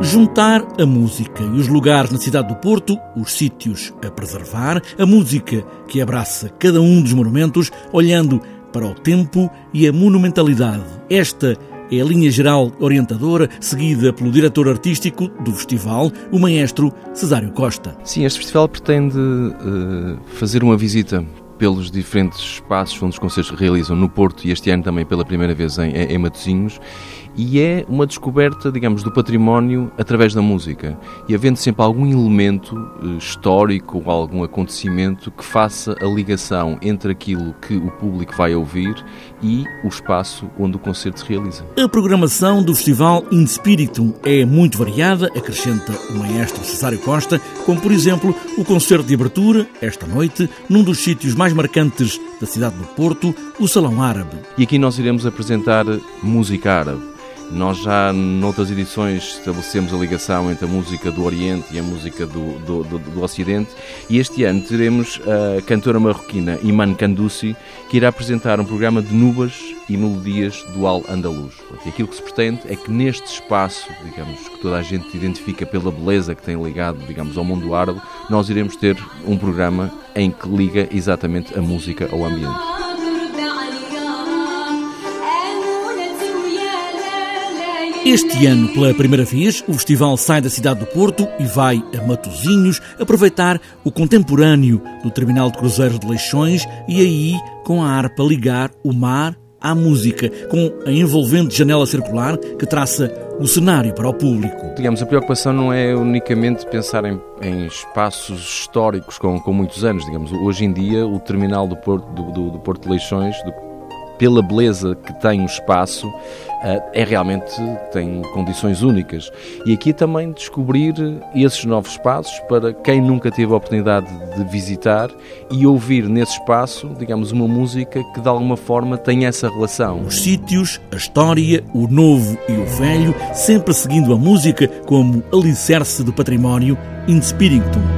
Juntar a música e os lugares na cidade do Porto, os sítios a preservar, a música que abraça cada um dos monumentos, olhando para o tempo e a monumentalidade. Esta é a linha geral orientadora, seguida pelo diretor artístico do festival, o maestro Cesário Costa. Sim, este festival pretende uh, fazer uma visita pelos diferentes espaços onde os concertos realizam no Porto e este ano também pela primeira vez em, em Matosinhos e é uma descoberta, digamos, do património através da música. E havendo sempre algum elemento eh, histórico ou algum acontecimento que faça a ligação entre aquilo que o público vai ouvir e o espaço onde o concerto se realiza. A programação do Festival In Spiritum é muito variada, acrescenta o maestro Cesário Costa, como por exemplo o concerto de abertura, esta noite, num dos sítios mais marcantes da cidade do Porto, o Salão Árabe. E aqui nós iremos apresentar música árabe nós já noutras edições estabelecemos a ligação entre a música do Oriente e a música do, do, do, do Ocidente e este ano teremos a cantora marroquina Iman Kandusi que irá apresentar um programa de nubas e melodias do Al-Andalus. E aquilo que se pretende é que neste espaço, digamos, que toda a gente identifica pela beleza que tem ligado, digamos, ao mundo árabe, nós iremos ter um programa em que liga exatamente a música ao ambiente. Este ano, pela primeira vez, o festival sai da cidade do Porto e vai a Matosinhos aproveitar o contemporâneo do terminal de cruzeiros de Leixões e aí, com a harpa, ligar o mar à música, com a envolvente janela circular que traça o cenário para o público. Digamos, a preocupação não é unicamente pensar em, em espaços históricos com, com, muitos anos. Digamos, hoje em dia, o terminal do Porto, do, do, do Porto de Leixões, do, pela beleza que tem o espaço, eh, é realmente tem condições únicas. E aqui também descobrir esses novos espaços para quem nunca teve a oportunidade de visitar e ouvir nesse espaço, digamos, uma música que de alguma forma tem essa relação. Os sítios, a história, o novo e o velho, sempre seguindo a música como alicerce do património in spiritum.